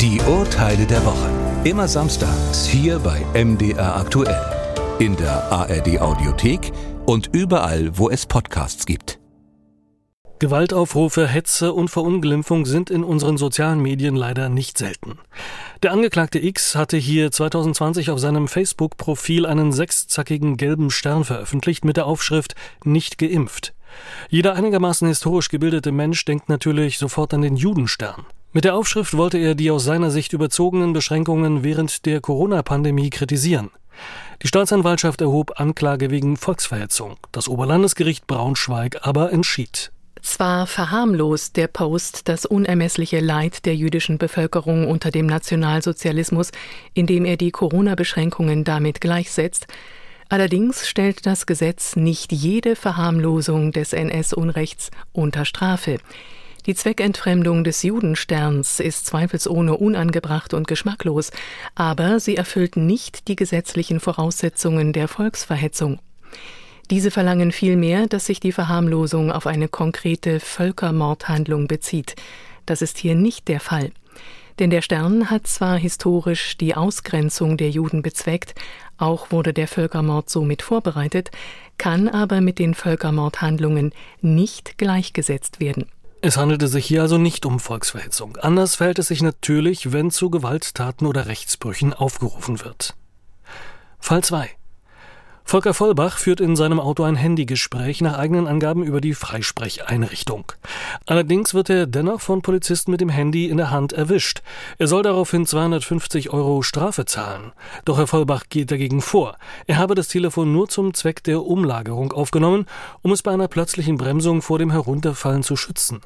Die Urteile der Woche. Immer samstags hier bei MDR aktuell. In der ARD Audiothek und überall, wo es Podcasts gibt. Gewaltaufrufe, Hetze und Verunglimpfung sind in unseren sozialen Medien leider nicht selten. Der Angeklagte X hatte hier 2020 auf seinem Facebook-Profil einen sechszackigen gelben Stern veröffentlicht mit der Aufschrift Nicht geimpft. Jeder einigermaßen historisch gebildete Mensch denkt natürlich sofort an den Judenstern. Mit der Aufschrift wollte er die aus seiner Sicht überzogenen Beschränkungen während der Corona-Pandemie kritisieren. Die Staatsanwaltschaft erhob Anklage wegen Volksverhetzung. Das Oberlandesgericht Braunschweig aber entschied. Zwar verharmlost der Post das unermessliche Leid der jüdischen Bevölkerung unter dem Nationalsozialismus, indem er die Corona-Beschränkungen damit gleichsetzt, allerdings stellt das Gesetz nicht jede Verharmlosung des NS-Unrechts unter Strafe. Die Zweckentfremdung des Judensterns ist zweifelsohne unangebracht und geschmacklos, aber sie erfüllt nicht die gesetzlichen Voraussetzungen der Volksverhetzung. Diese verlangen vielmehr, dass sich die Verharmlosung auf eine konkrete Völkermordhandlung bezieht. Das ist hier nicht der Fall. Denn der Stern hat zwar historisch die Ausgrenzung der Juden bezweckt, auch wurde der Völkermord somit vorbereitet, kann aber mit den Völkermordhandlungen nicht gleichgesetzt werden. Es handelte sich hier also nicht um Volksverhetzung. Anders verhält es sich natürlich, wenn zu Gewalttaten oder Rechtsbrüchen aufgerufen wird. Fall 2. Volker Vollbach führt in seinem Auto ein Handygespräch nach eigenen Angaben über die Freisprecheinrichtung. Allerdings wird er dennoch von Polizisten mit dem Handy in der Hand erwischt. Er soll daraufhin 250 Euro Strafe zahlen. Doch Herr Vollbach geht dagegen vor. Er habe das Telefon nur zum Zweck der Umlagerung aufgenommen, um es bei einer plötzlichen Bremsung vor dem Herunterfallen zu schützen.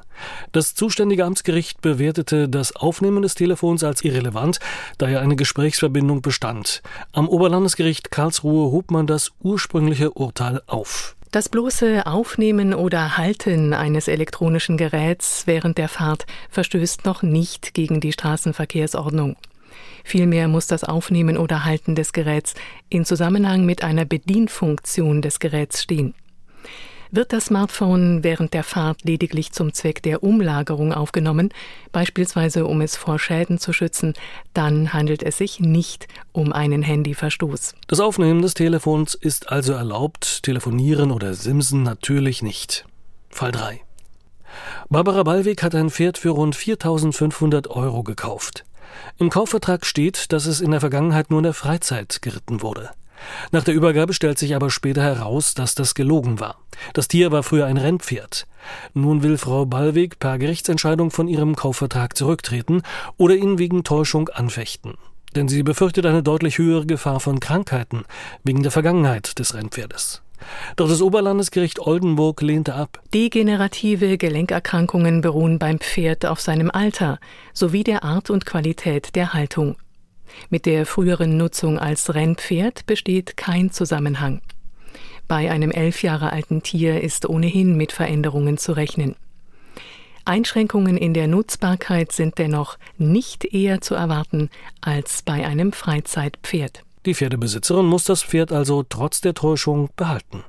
Das zuständige Amtsgericht bewertete das Aufnehmen des Telefons als irrelevant, da ja eine Gesprächsverbindung bestand. Am Oberlandesgericht Karlsruhe hob man das ursprüngliche Urteil auf. Das bloße Aufnehmen oder Halten eines elektronischen Geräts während der Fahrt verstößt noch nicht gegen die Straßenverkehrsordnung. Vielmehr muss das Aufnehmen oder Halten des Geräts in Zusammenhang mit einer Bedienfunktion des Geräts stehen. Wird das Smartphone während der Fahrt lediglich zum Zweck der Umlagerung aufgenommen, beispielsweise um es vor Schäden zu schützen, dann handelt es sich nicht um einen Handyverstoß. Das Aufnehmen des Telefons ist also erlaubt, telefonieren oder simsen natürlich nicht. Fall 3. Barbara Ballweg hat ein Pferd für rund 4500 Euro gekauft. Im Kaufvertrag steht, dass es in der Vergangenheit nur in der Freizeit geritten wurde. Nach der Übergabe stellt sich aber später heraus, dass das gelogen war. Das Tier war früher ein Rennpferd. Nun will Frau Ballweg per Gerichtsentscheidung von ihrem Kaufvertrag zurücktreten oder ihn wegen Täuschung anfechten. Denn sie befürchtet eine deutlich höhere Gefahr von Krankheiten wegen der Vergangenheit des Rennpferdes. Doch das Oberlandesgericht Oldenburg lehnte ab. Degenerative Gelenkerkrankungen beruhen beim Pferd auf seinem Alter sowie der Art und Qualität der Haltung. Mit der früheren Nutzung als Rennpferd besteht kein Zusammenhang. Bei einem elf Jahre alten Tier ist ohnehin mit Veränderungen zu rechnen. Einschränkungen in der Nutzbarkeit sind dennoch nicht eher zu erwarten als bei einem Freizeitpferd. Die Pferdebesitzerin muss das Pferd also trotz der Täuschung behalten.